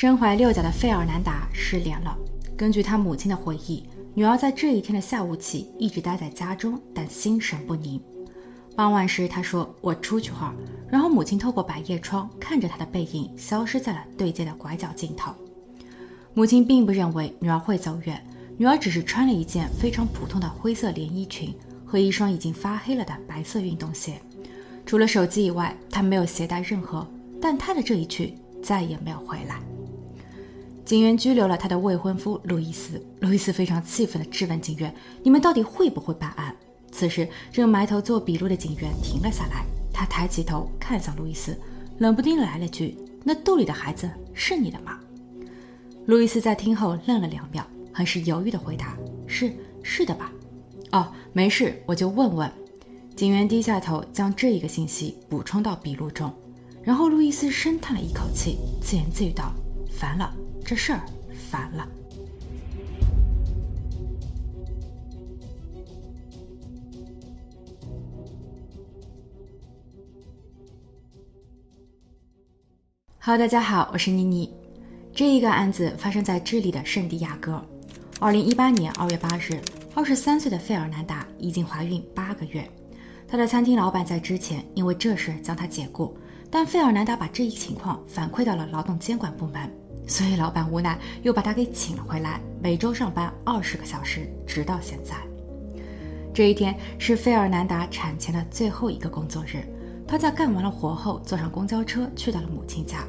身怀六甲的费尔南达失联了。根据他母亲的回忆，女儿在这一天的下午起一直待在家中，但心神不宁。傍晚时，她说：“我出去会儿。”然后母亲透过百叶窗看着她的背影消失在了对街的拐角尽头。母亲并不认为女儿会走远，女儿只是穿了一件非常普通的灰色连衣裙和一双已经发黑了的白色运动鞋。除了手机以外，她没有携带任何。但她的这一去再也没有回来。警员拘留了他的未婚夫路易斯。路易斯非常气愤地质问警员：“你们到底会不会办案？”此时，正埋头做笔录的警员停了下来，他抬起头看向路易斯，冷不丁来了句：“那肚里的孩子是你的吗？”路易斯在听后愣了两秒，很是犹豫地回答：“是，是的吧？”“哦，没事，我就问问。”警员低下头，将这一个信息补充到笔录中。然后，路易斯深叹了一口气，自言自语道：“烦了，这事儿烦了。” Hello，大家好，我是妮妮。这一个案子发生在智利的圣地亚哥。二零一八年二月八日，二十三岁的费尔南达已经怀孕八个月。他的餐厅老板在之前因为这事将他解雇。但费尔南达把这一情况反馈到了劳动监管部门，所以老板无奈又把他给请了回来，每周上班二十个小时，直到现在。这一天是费尔南达产前的最后一个工作日，他在干完了活后坐上公交车去到了母亲家。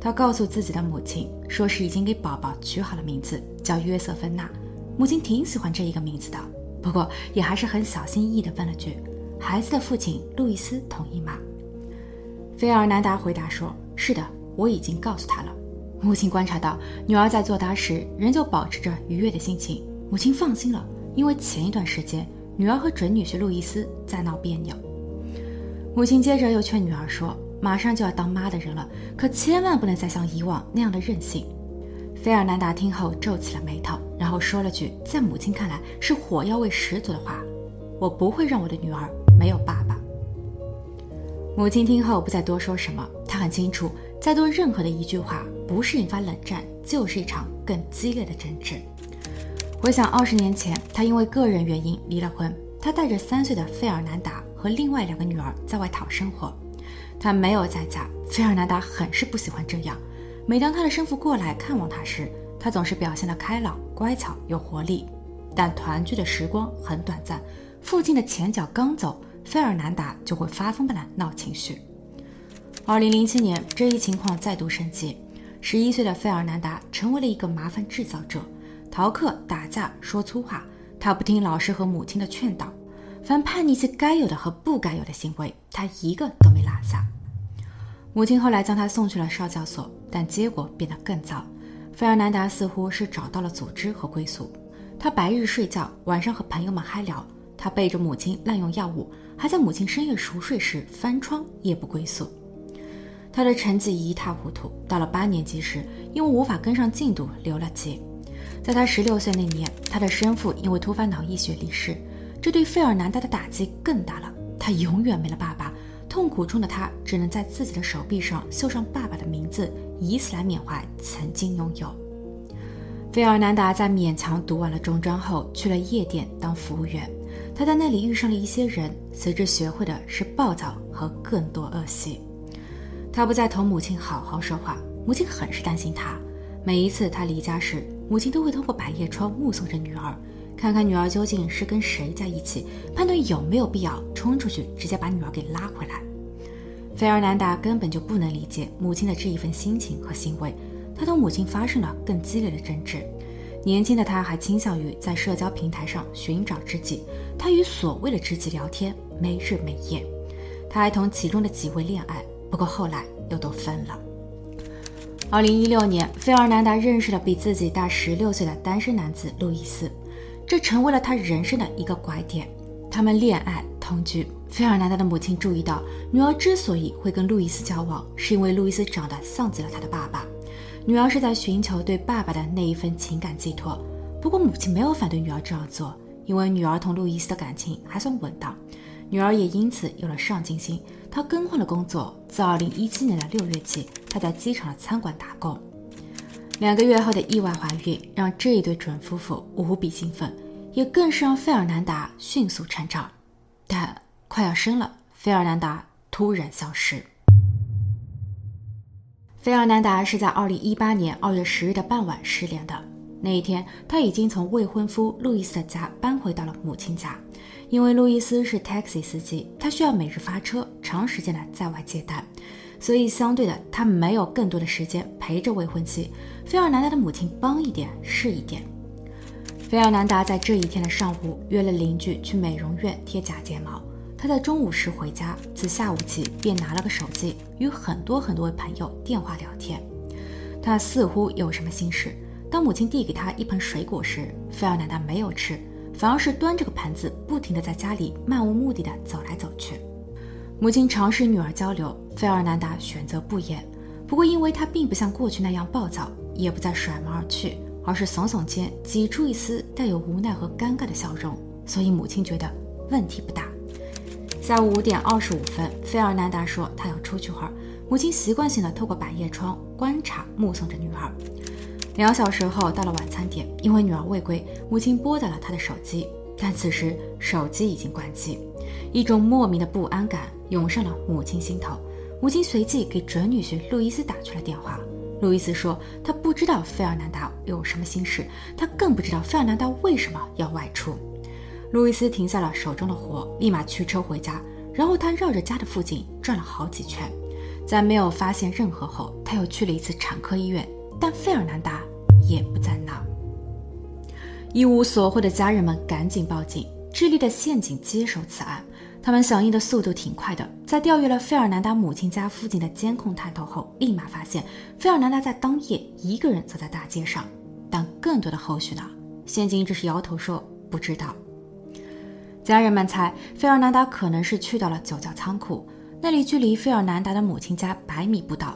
他告诉自己的母亲，说是已经给宝宝取好了名字，叫约瑟芬娜。母亲挺喜欢这一个名字的，不过也还是很小心翼翼地问了句：“孩子的父亲路易斯同意吗？”费尔南达回答说：“是的，我已经告诉他了。”母亲观察到女儿在作答时仍旧保持着愉悦的心情，母亲放心了，因为前一段时间女儿和准女婿路易斯在闹别扭。母亲接着又劝女儿说：“马上就要当妈的人了，可千万不能再像以往那样的任性。”菲尔南达听后皱起了眉头，然后说了句在母亲看来是火药味十足的话：“我不会让我的女儿没有爸爸。”母亲听后不再多说什么，她很清楚，再多任何的一句话，不是引发冷战，就是一场更激烈的争执。回想二十年前，她因为个人原因离了婚，她带着三岁的费尔南达和另外两个女儿在外讨生活，她没有在家。费尔南达很是不喜欢这样，每当她的生父过来看望她时，她总是表现得开朗、乖巧、有活力。但团聚的时光很短暂，父亲的前脚刚走。费尔南达就会发疯般的闹情绪。二零零七年，这一情况再度升级。十一岁的费尔南达成为了一个麻烦制造者，逃课、打架、说粗话。他不听老师和母亲的劝导，凡叛逆期该有的和不该有的行为，他一个都没落下。母亲后来将他送去了少教所，但结果变得更糟。费尔南达似乎是找到了组织和归宿。他白日睡觉，晚上和朋友们嗨聊。他背着母亲滥用药物。还在母亲深夜熟睡时翻窗，夜不归宿。他的成绩一塌糊涂。到了八年级时，因为无法跟上进度，留了级。在他十六岁那年，他的生父因为突发脑溢血离世，这对费尔南达的打击更大了。他永远没了爸爸，痛苦中的他只能在自己的手臂上绣上爸爸的名字，以此来缅怀曾经拥有。费尔南达在勉强读完了中专后，去了夜店当服务员。他在那里遇上了一些人，随之学会的是暴躁和更多恶习。他不再同母亲好好说话，母亲很是担心他。每一次他离家时，母亲都会通过百叶窗目送着女儿，看看女儿究竟是跟谁在一起，判断有没有必要冲出去直接把女儿给拉回来。费尔南达根本就不能理解母亲的这一份心情和行为，他同母亲发生了更激烈的争执。年轻的他还倾向于在社交平台上寻找知己，他与所谓的知己聊天，没日没夜。他还同其中的几位恋爱，不过后来又都分了。二零一六年，费尔南达认识了比自己大十六岁的单身男子路易斯，这成为了他人生的一个拐点。他们恋爱同居，费尔南达的母亲注意到，女儿之所以会跟路易斯交往，是因为路易斯长得像极了他的爸爸。女儿是在寻求对爸爸的那一份情感寄托，不过母亲没有反对女儿这样做，因为女儿同路易斯的感情还算稳当，女儿也因此有了上进心。她更换了工作，自2017年的六月起，她在机场的餐馆打工。两个月后的意外怀孕让这一对准夫妇无比兴奋，也更是让费尔南达迅速成长。但快要生了，费尔南达突然消失。费尔南达是在2018年2月10日的傍晚失联的。那一天，他已经从未婚夫路易斯的家搬回到了母亲家，因为路易斯是 taxi 司机，他需要每日发车，长时间的在外接单。所以，相对的，他没有更多的时间陪着未婚妻。费尔南达的母亲帮一点是一点。费尔南达在这一天的上午约了邻居去美容院贴假睫毛。他在中午时回家，自下午起便拿了个手机，与很多很多位朋友电话聊天。他似乎有什么心事。当母亲递给他一盆水果时，费尔南达没有吃，反而是端着个盘子，不停地在家里漫无目的地走来走去。母亲尝试与女儿交流，费尔南达选择不言。不过，因为他并不像过去那样暴躁，也不再甩门而去，而是耸耸肩，挤出一丝带有无奈和尴尬的笑容，所以母亲觉得问题不大。下午五点二十五分，费尔南达说他要出去会儿。母亲习惯性的透过百叶窗观察、目送着女儿。两小时后到了晚餐点，因为女儿未归，母亲拨打了他的手机，但此时手机已经关机。一种莫名的不安感涌上了母亲心头，母亲随即给准女婿路易斯打去了电话。路易斯说他不知道费尔南达有什么心事，他更不知道费尔南达为什么要外出。路易斯停下了手中的活，立马驱车回家，然后他绕着家的附近转了好几圈，在没有发现任何后，他又去了一次产科医院，但费尔南达也不在那儿。一无所获的家人们赶紧报警，智利的县警接手此案。他们响应的速度挺快的，在调阅了费尔南达母亲家附近的监控探头后，立马发现费尔南达在当夜一个人走在大街上。但更多的后续呢？县警只是摇头说不知道。家人们猜费尔南达可能是去到了酒窖仓库，那里距离费尔南达的母亲家百米不到，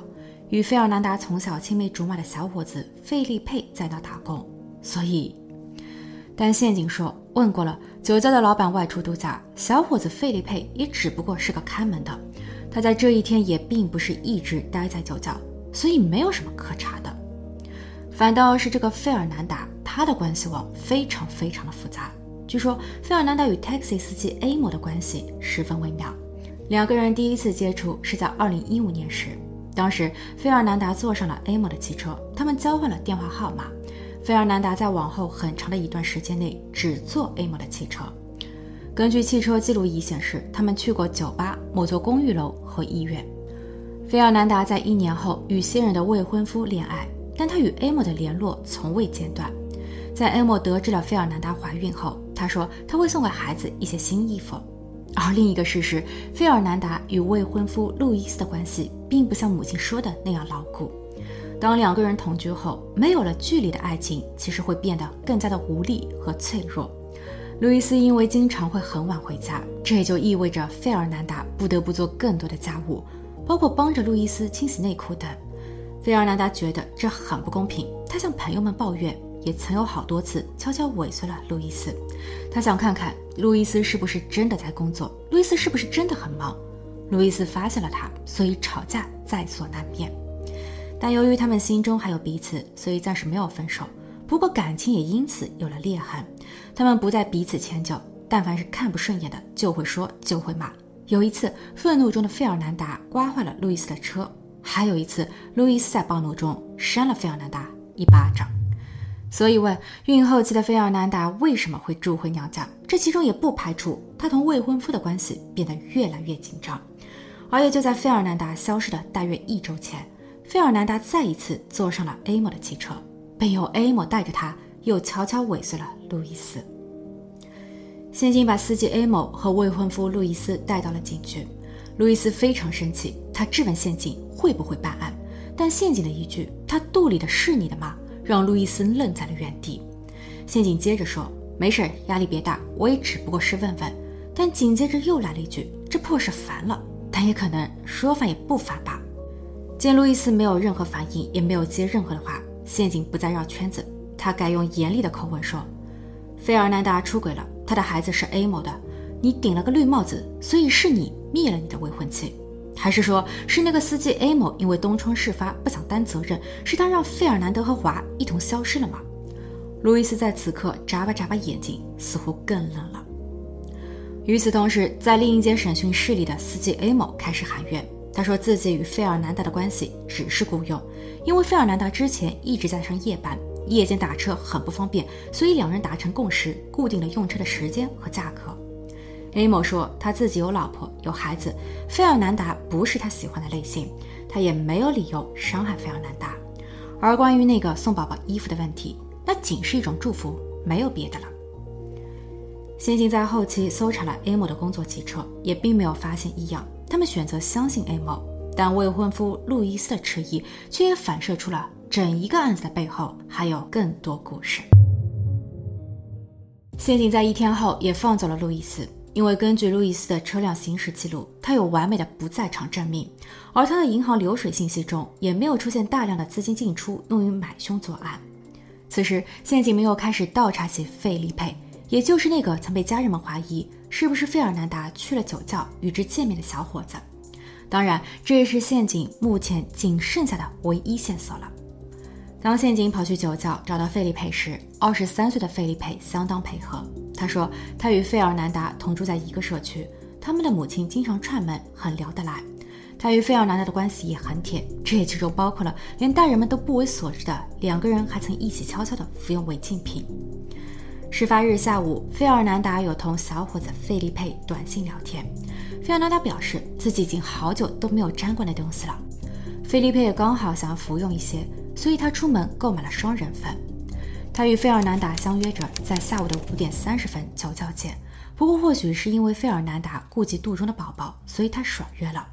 与费尔南达从小青梅竹马的小伙子费利佩在那打工，所以。但县警说，问过了，酒窖的老板外出度假，小伙子费利佩也只不过是个看门的，他在这一天也并不是一直待在酒窖，所以没有什么可查的。反倒是这个费尔南达，他的关系网非常非常的复杂。据说费尔南达与 taxi 司机 A 某的关系十分微妙，两个人第一次接触是在2015年时，当时费尔南达坐上了 A 某的汽车，他们交换了电话号码。费尔南达在往后很长的一段时间内只坐 A 某的汽车。根据汽车记录仪显示，他们去过酒吧、某座公寓楼和医院。费尔南达在一年后与现任的未婚夫恋爱，但他与 A 某的联络从未间断。在 A 某得知了费尔南达怀孕后，他说他会送给孩子一些新衣服。而另一个事实，费尔南达与未婚夫路易斯的关系并不像母亲说的那样牢固。当两个人同居后，没有了距离的爱情，其实会变得更加的无力和脆弱。路易斯因为经常会很晚回家，这也就意味着费尔南达不得不做更多的家务，包括帮着路易斯清洗内裤等。费尔南达觉得这很不公平，他向朋友们抱怨，也曾有好多次悄悄尾随了路易斯。他想看看路易斯是不是真的在工作，路易斯是不是真的很忙。路易斯发现了他，所以吵架在所难免。但由于他们心中还有彼此，所以暂时没有分手。不过感情也因此有了裂痕，他们不再彼此迁就，但凡是看不顺眼的就会说就会骂。有一次，愤怒中的费尔南达刮坏了路易斯的车；还有一次，路易斯在暴怒中扇了费尔南达一巴掌。所以问孕后期的费尔南达为什么会住回娘家，这其中也不排除她同未婚夫的关系变得越来越紧张。而也就在费尔南达消失的大约一周前。费尔南达再一次坐上了 A 某的汽车，并由 A 某带着他，又悄悄尾随了路易斯。现警把司机 A 某和未婚夫路易斯带到了警局。路易斯非常生气，他质问县警会不会办案，但县警的一句“他肚里的是你的吗”，让路易斯愣在了原地。陷阱接着说：“没事，压力别大，我也只不过是问问。”但紧接着又来了一句：“这破事烦了，但也可能说烦也不烦吧。”见路易斯没有任何反应，也没有接任何的话，陷阱不再绕圈子，他改用严厉的口吻说：“费尔南达出轨了，他的孩子是 A 某的，你顶了个绿帽子，所以是你灭了你的未婚妻。”还是说是那个司机 A 某因为东窗事发不想担责任，是他让费尔南德和华一同消失了吗？路易斯在此刻眨巴眨巴眼睛，似乎更冷了。与此同时，在另一间审讯室里的司机 A 某开始喊冤，他说自己与费尔南达的关系只是雇佣，因为费尔南达之前一直在上夜班，夜间打车很不方便，所以两人达成共识，固定了用车的时间和价格。A 某说他自己有老婆有孩子，费尔南达不是他喜欢的类型，他也没有理由伤害费尔南达。而关于那个送宝宝衣服的问题，那仅是一种祝福，没有别的了。刑警在后期搜查了 A 某的工作汽车，也并没有发现异样。他们选择相信 A 某，但未婚夫路易斯的迟疑却也反射出了整一个案子的背后还有更多故事。刑警在一天后也放走了路易斯，因为根据路易斯的车辆行驶记录，他有完美的不在场证明，而他的银行流水信息中也没有出现大量的资金进出用于买凶作案。此时，刑警们又开始倒查起费利佩。也就是那个曾被家人们怀疑是不是费尔南达去了酒窖与之见面的小伙子，当然，这也是陷阱目前仅剩下的唯一线索了。当陷阱跑去酒窖找到费利佩时，二十三岁的费利佩相当配合。他说他与费尔南达同住在一个社区，他们的母亲经常串门，很聊得来。他与费尔南达的关系也很铁，这也其中包括了连大人们都不为所知的两个人还曾一起悄悄地服用违禁品。事发日下午，费尔南达有同小伙子费利佩短信聊天。费尔南达表示自己已经好久都没有沾过那东西了。费利佩也刚好想要服用一些，所以他出门购买了双人份。他与费尔南达相约着在下午的五点三十分酒窖见。不过，或许是因为费尔南达顾及肚中的宝宝，所以他爽约了。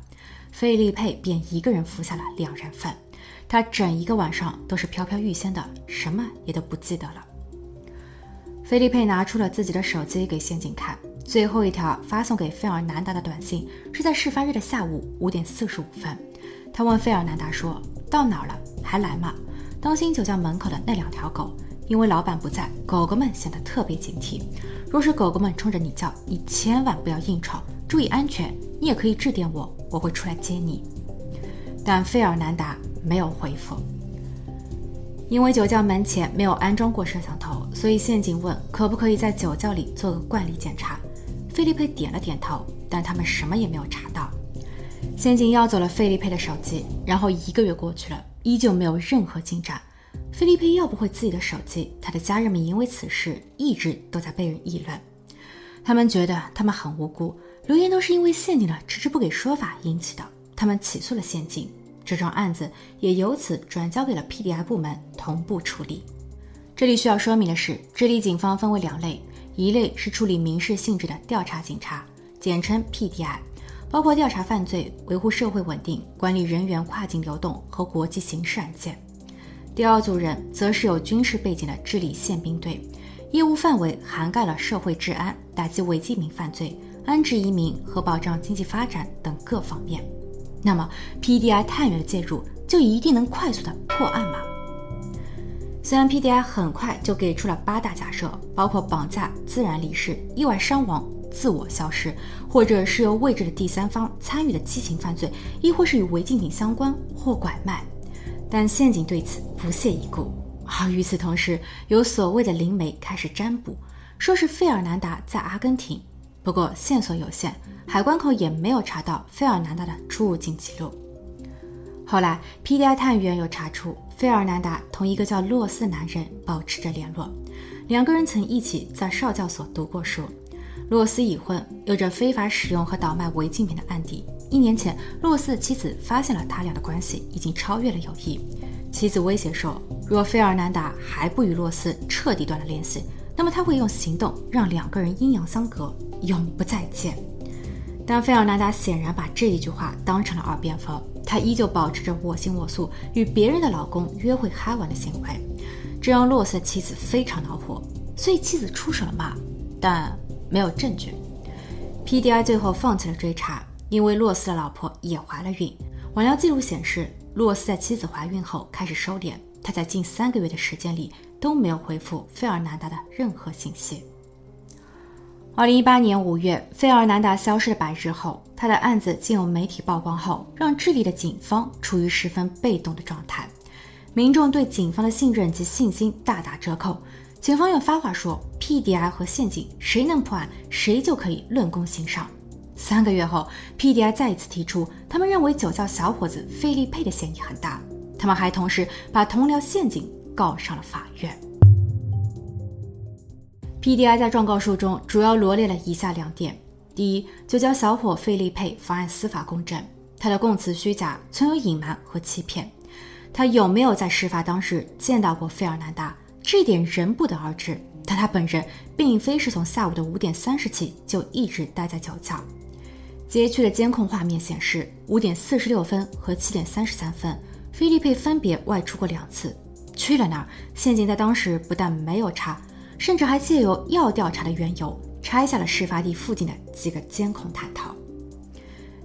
费利佩便一个人服下了两人份。他整一个晚上都是飘飘欲仙的，什么也都不记得了。菲利佩拿出了自己的手机给刑警看，最后一条发送给费尔南达的短信是在事发日的下午五点四十五分。他问费尔南达说：“到哪儿了？还来吗？当心酒窖门口的那两条狗，因为老板不在，狗狗们显得特别警惕。若是狗狗们冲着你叫，你千万不要硬闯，注意安全。你也可以致电我，我会出来接你。”但费尔南达没有回复。因为酒窖门前没有安装过摄像头，所以陷阱问可不可以在酒窖里做个惯例检查。费利佩点了点头，但他们什么也没有查到。陷阱要走了费利佩的手机，然后一个月过去了，依旧没有任何进展。菲利佩要不回自己的手机，他的家人们因为此事一直都在被人议论。他们觉得他们很无辜，留言都是因为陷阱的迟迟不给说法引起的。他们起诉了陷阱。这桩案子也由此转交给了 PDI 部门同步处理。这里需要说明的是，智利警方分为两类，一类是处理民事性质的调查警察，简称 PDI，包括调查犯罪、维护社会稳定、管理人员跨境流动和国际刑事案件；第二组人则是有军事背景的智利宪兵队，业务范围涵盖了社会治安、打击违禁品犯罪、安置移民和保障经济发展等各方面。那么，PDI 探员的介入就一定能快速的破案吗？虽然 PDI 很快就给出了八大假设，包括绑架、自然离世、意外伤亡、自我消失，或者是由未知的第三方参与的激情犯罪，亦或是与违禁品相关或拐卖，但陷阱对此不屑一顾。而与此同时，有所谓的灵媒开始占卜，说是费尔南达在阿根廷。不过线索有限，海关口也没有查到费尔南达的出入境记录。后来，PDI 探员又查出费尔南达同一个叫洛斯的男人保持着联络，两个人曾一起在少教所读过书。洛斯已婚，有着非法使用和倒卖违禁品的案底。一年前，洛斯的妻子发现了他俩的关系已经超越了友谊，妻子威胁说，若费尔南达还不与洛斯彻底断了联系，那么他会用行动让两个人阴阳相隔。永不再见。但费尔南达显然把这一句话当成了耳边风，他依旧保持着我行我素、与别人的老公约会嗨玩的行为，这让洛斯的妻子非常恼火，所以妻子出手了嘛？但没有证据。PDI 最后放弃了追查，因为洛斯的老婆也怀了孕。网聊记录显示，洛斯在妻子怀孕后开始收敛，他在近三个月的时间里都没有回复费尔南达的任何信息。二零一八年五月，费尔南达消失的百日后，他的案子经由媒体曝光后，让智利的警方处于十分被动的状态，民众对警方的信任及信心大打折扣。警方又发话说，PDI 和陷阱谁能破案，谁就可以论功行赏。三个月后，PDI 再一次提出，他们认为酒窖小伙子费利佩的嫌疑很大。他们还同时把同僚陷阱告上了法院。PDI 在状告书中主要罗列了以下两点：第一，酒窖小伙费利佩妨碍司法公正，他的供词虚假，存有隐瞒和欺骗。他有没有在事发当日见到过费尔南达？这一点仍不得而知。但他本人并非是从下午的五点三十起就一直待在酒窖。街区的监控画面显示，五点四十六分和七点三十三分，菲利佩分别外出过两次。去了哪儿？陷阱在当时不但没有查。甚至还借由要调查的缘由，拆下了事发地附近的几个监控探头。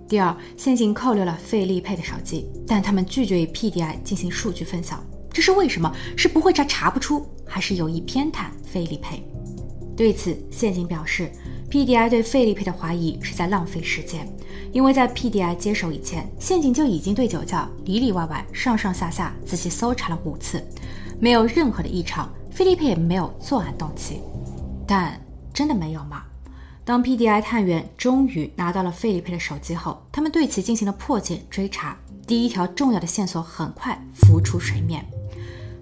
第二，陷阱扣留了费利佩的手机，但他们拒绝与 PDI 进行数据分享，这是为什么？是不会查查不出，还是有意偏袒费利佩？对此，陷阱表示，PDI 对费利佩的怀疑是在浪费时间，因为在 PDI 接手以前，陷阱就已经对酒窖里里外外、上上下下仔细搜查了五次，没有任何的异常。菲利佩也没有作案动机，但真的没有吗？当 PDI 探员终于拿到了费利佩的手机后，他们对其进行了破解追查。第一条重要的线索很快浮出水面：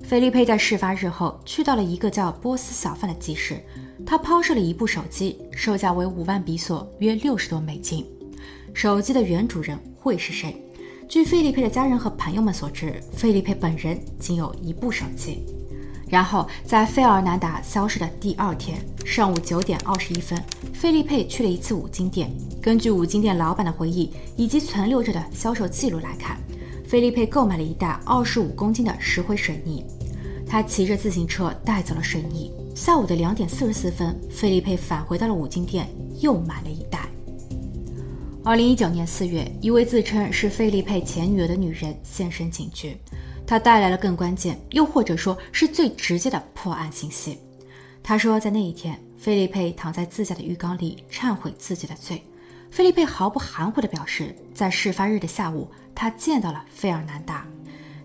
菲利佩在事发日后去到了一个叫波斯小贩的集市，他抛售了一部手机，售价为五万比索，约六十多美金。手机的原主人会是谁？据菲利佩的家人和朋友们所知，菲利佩本人仅有一部手机。然后，在费尔南达消失的第二天上午九点二十一分，费利佩去了一次五金店。根据五金店老板的回忆以及存留着的销售记录来看，费利佩购买了一袋二十五公斤的石灰水泥。他骑着自行车带走了水泥。下午的两点四十四分，费利佩返回到了五金店，又买了一袋。二零一九年四月，一位自称是费利佩前女友的女人现身警局。她带来了更关键，又或者说是最直接的破案信息。他说，在那一天，菲利佩躺在自家的浴缸里忏悔自己的罪。菲利佩毫不含糊地表示，在事发日的下午，他见到了费尔南达。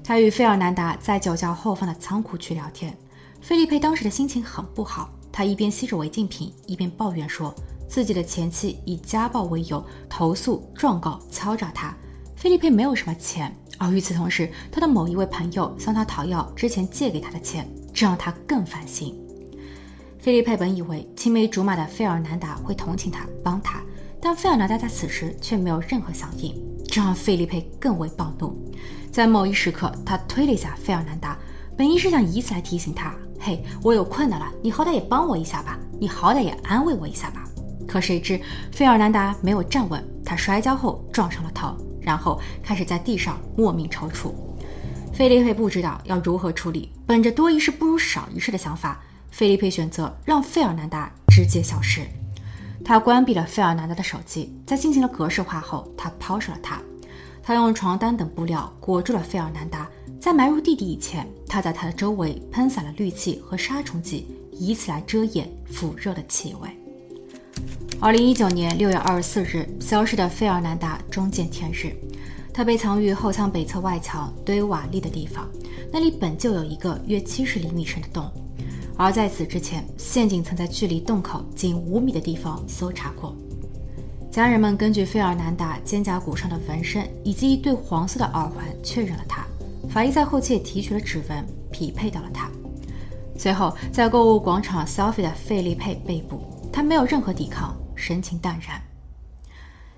他与费尔南达在酒窖后方的仓库区聊天。菲利佩当时的心情很不好，他一边吸着违禁品，一边抱怨说自己的前妻以家暴为由投诉、状告、敲诈他。菲利佩没有什么钱。而与此同时，他的某一位朋友向他讨要之前借给他的钱，这让他更烦心。菲利佩本以为青梅竹马的费尔南达会同情他、帮他，但费尔南达在此时却没有任何响应，这让菲利佩更为暴怒。在某一时刻，他推了一下费尔南达，本意是想以此来提醒他：“嘿，我有困难了，你好歹也帮我一下吧，你好歹也安慰我一下吧。”可谁知费尔南达没有站稳，他摔跤后撞上了头。然后开始在地上莫名抽搐，菲利佩不知道要如何处理。本着多一事不如少一事的想法，菲利佩选择让费尔南达直接消失。他关闭了费尔南达的手机，在进行了格式化后，他抛售了他。他用床单等布料裹住了费尔南达，在埋入地底以前，他在他的周围喷洒了氯气和杀虫剂，以此来遮掩腐肉的气味。二零一九年六月二十四日，消失的费尔南达终见天日。他被藏于后舱北侧外墙堆瓦砾的地方，那里本就有一个约七十厘米深的洞。而在此之前，陷阱曾在距离洞口仅五米的地方搜查过。家人们根据费尔南达肩胛骨上的纹身以及一对黄色的耳环确认了他。法医在后期也提取了指纹，匹配到了他。随后，在购物广场消费的费利佩被捕，他没有任何抵抗。神情淡然。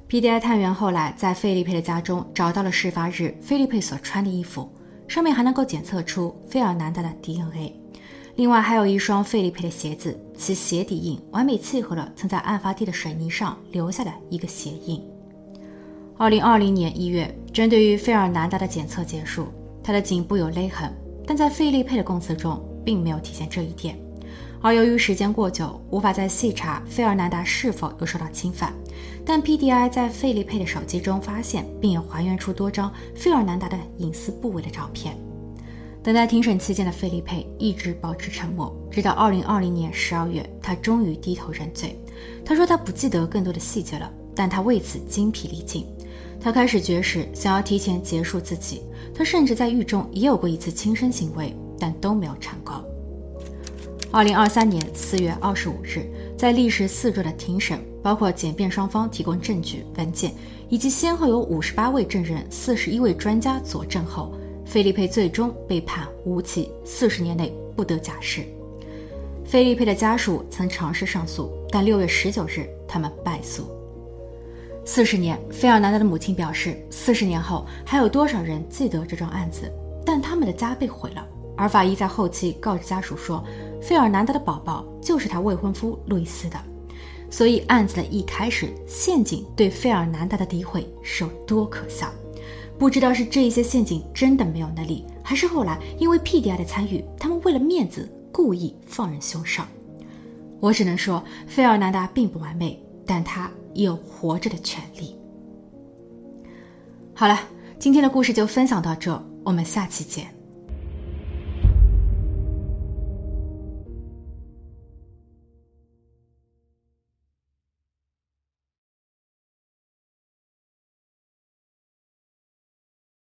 P.D.I 探员后来在费利佩的家中找到了事发日费利佩所穿的衣服，上面还能够检测出费尔南达的 DNA。另外还有一双费利佩的鞋子，其鞋底印完美契合了曾在案发地的水泥上留下的一个鞋印。二零二零年一月，针对于费尔南达的检测结束，他的颈部有勒痕，但在费利佩的供词中并没有体现这一点。而由于时间过久，无法再细查费尔南达是否有受到侵犯，但 PDI 在费利佩的手机中发现，并还原出多张费尔南达的隐私部位的照片。等待庭审期间的费利佩一直保持沉默，直到2020年12月，他终于低头认罪。他说他不记得更多的细节了，但他为此精疲力尽。他开始绝食，想要提前结束自己。他甚至在狱中也有过一次轻生行为，但都没有成功。2023年4月25日，在历时四周的庭审，包括检辩双方提供证据、文件，以及先后有58位证人、41位专家佐证后。菲利佩最终被判无期，四十年内不得假释。菲利佩的家属曾尝试上诉，但六月十九日他们败诉。四十年，费尔南达的母亲表示，四十年后还有多少人记得这桩案子？但他们的家被毁了。而法医在后期告知家属说，费尔南达的宝宝就是他未婚夫路易斯的。所以案子的一开始，陷阱对费尔南达的诋毁是有多可笑？不知道是这些陷阱真的没有能力，还是后来因为 PDI 的参与，他们为了面子故意放任凶手。我只能说，费尔南达并不完美，但他有活着的权利。好了，今天的故事就分享到这，我们下期见。